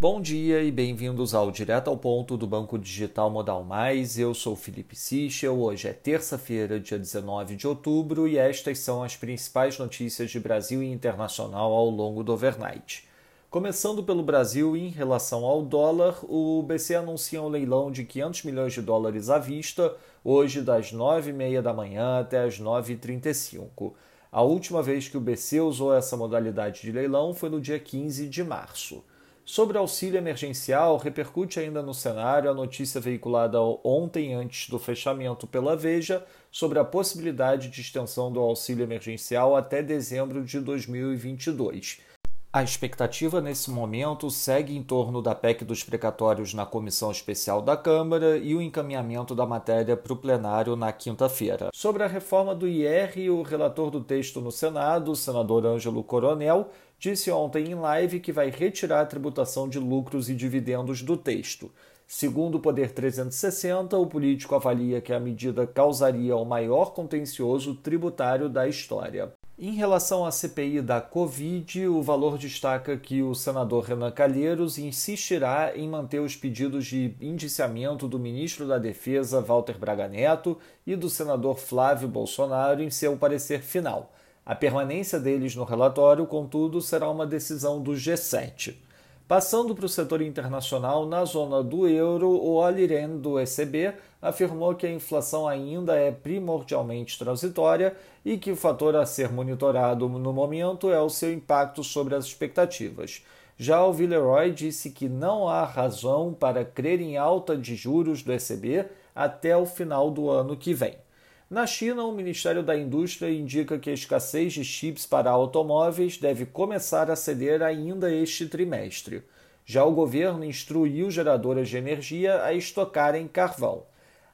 Bom dia e bem-vindos ao Direto ao Ponto do Banco Digital Modal Mais. Eu sou Felipe Sichel. Hoje é terça-feira, dia 19 de outubro, e estas são as principais notícias de Brasil e internacional ao longo do overnight. Começando pelo Brasil, em relação ao dólar, o BC anuncia um leilão de 500 milhões de dólares à vista, hoje das 9h30 da manhã até as 9h35. A última vez que o BC usou essa modalidade de leilão foi no dia 15 de março. Sobre auxílio emergencial, repercute ainda no cenário a notícia veiculada ontem, antes do fechamento pela Veja, sobre a possibilidade de extensão do auxílio emergencial até dezembro de 2022. A expectativa nesse momento segue em torno da PEC dos precatórios na comissão especial da Câmara e o encaminhamento da matéria para o plenário na quinta-feira. Sobre a reforma do IR, o relator do texto no Senado, o senador Ângelo Coronel, disse ontem em live que vai retirar a tributação de lucros e dividendos do texto. Segundo o Poder 360, o político avalia que a medida causaria o maior contencioso tributário da história. Em relação à CPI da Covid, o valor destaca que o senador Renan Calheiros insistirá em manter os pedidos de indiciamento do ministro da Defesa, Walter Braga Neto, e do senador Flávio Bolsonaro em seu parecer final. A permanência deles no relatório, contudo, será uma decisão do G7. Passando para o setor internacional, na zona do euro, o Olli Rehn, do ECB, afirmou que a inflação ainda é primordialmente transitória e que o fator a ser monitorado no momento é o seu impacto sobre as expectativas. Já o Villeroy disse que não há razão para crer em alta de juros do ECB até o final do ano que vem. Na China, o Ministério da Indústria indica que a escassez de chips para automóveis deve começar a ceder ainda este trimestre. Já o governo instruiu geradoras de energia a estocarem carvão.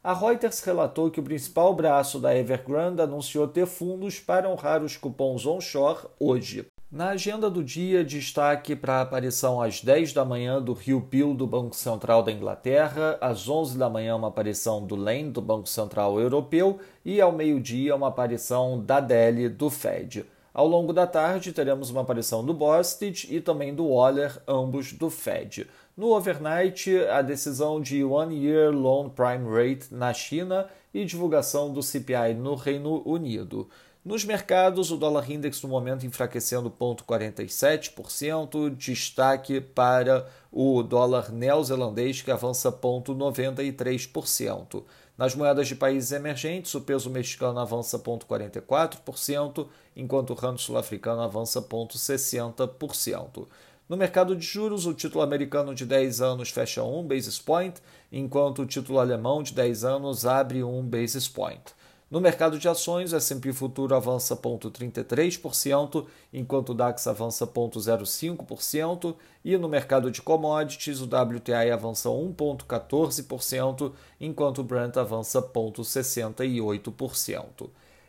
A Reuters relatou que o principal braço da Evergrande anunciou ter fundos para honrar os cupons onshore hoje. Na agenda do dia, destaque para a aparição às 10 da manhã do Rio do Banco Central da Inglaterra, às 11 da manhã uma aparição do Lane do Banco Central Europeu e ao meio-dia uma aparição da Deli do Fed. Ao longo da tarde teremos uma aparição do Bostic e também do Waller, ambos do Fed. No overnight, a decisão de One Year Loan Prime Rate na China e divulgação do CPI no Reino Unido. Nos mercados, o dólar index no momento enfraquecendo 0,47%, destaque para o dólar neozelandês que avança 0,93%. Nas moedas de países emergentes, o peso mexicano avança 0,44%, enquanto o rand sul-africano avança 0,60%. No mercado de juros, o título americano de 10 anos fecha 1 basis point, enquanto o título alemão de 10 anos abre 1 basis point. No mercado de ações, o S&P Futuro avança 0,33%, enquanto o DAX avança 0,05%, e no mercado de commodities, o WTI avança 1,14%, enquanto o Brent avança 0,68%.